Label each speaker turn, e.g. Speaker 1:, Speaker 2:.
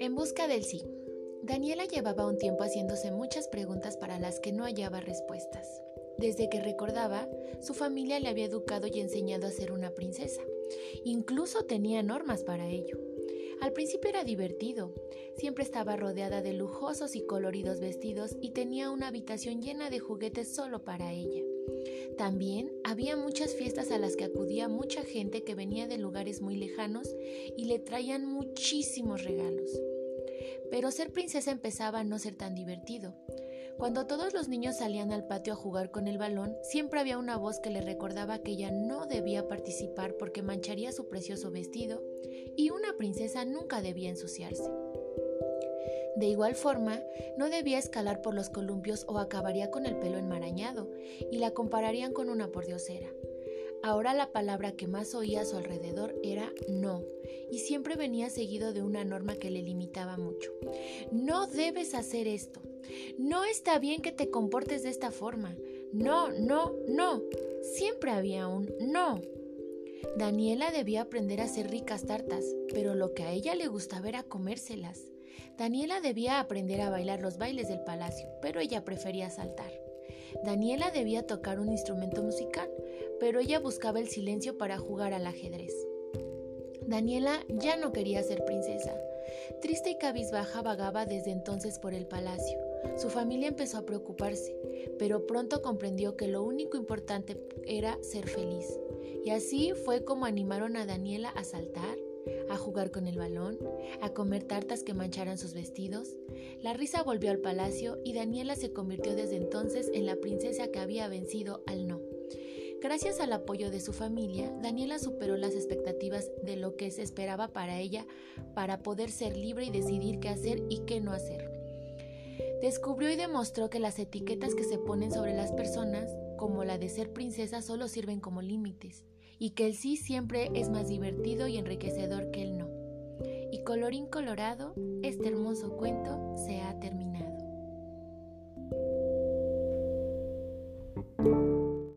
Speaker 1: En busca del sí. Daniela llevaba un tiempo haciéndose muchas preguntas para las que no hallaba respuestas. Desde que recordaba, su familia le había educado y enseñado a ser una princesa. Incluso tenía normas para ello. Al principio era divertido. Siempre estaba rodeada de lujosos y coloridos vestidos y tenía una habitación llena de juguetes solo para ella. También había muchas fiestas a las que acudía mucha gente que venía de lugares muy lejanos y le traían muchísimos regalos. Pero ser princesa empezaba a no ser tan divertido. Cuando todos los niños salían al patio a jugar con el balón, siempre había una voz que le recordaba que ella no debía participar porque mancharía su precioso vestido y una princesa nunca debía ensuciarse. De igual forma, no debía escalar por los columpios o acabaría con el pelo enmarañado y la compararían con una pordiosera. Ahora la palabra que más oía a su alrededor era no, y siempre venía seguido de una norma que le limitaba mucho. No debes hacer esto. No está bien que te comportes de esta forma. No, no, no. Siempre había un no. Daniela debía aprender a hacer ricas tartas, pero lo que a ella le gustaba era comérselas. Daniela debía aprender a bailar los bailes del palacio, pero ella prefería saltar. Daniela debía tocar un instrumento musical, pero ella buscaba el silencio para jugar al ajedrez. Daniela ya no quería ser princesa. Triste y cabizbaja vagaba desde entonces por el palacio. Su familia empezó a preocuparse, pero pronto comprendió que lo único importante era ser feliz. Y así fue como animaron a Daniela a saltar, a jugar con el balón, a comer tartas que mancharan sus vestidos. La risa volvió al palacio y Daniela se convirtió desde entonces en la princesa que había vencido al no. Gracias al apoyo de su familia, Daniela superó las expectativas de lo que se esperaba para ella para poder ser libre y decidir qué hacer y qué no hacer. Descubrió y demostró que las etiquetas que se ponen sobre las personas, como la de ser princesa, solo sirven como límites y que el sí siempre es más divertido y enriquecedor que el no. Y colorín colorado, este hermoso cuento se ha terminado.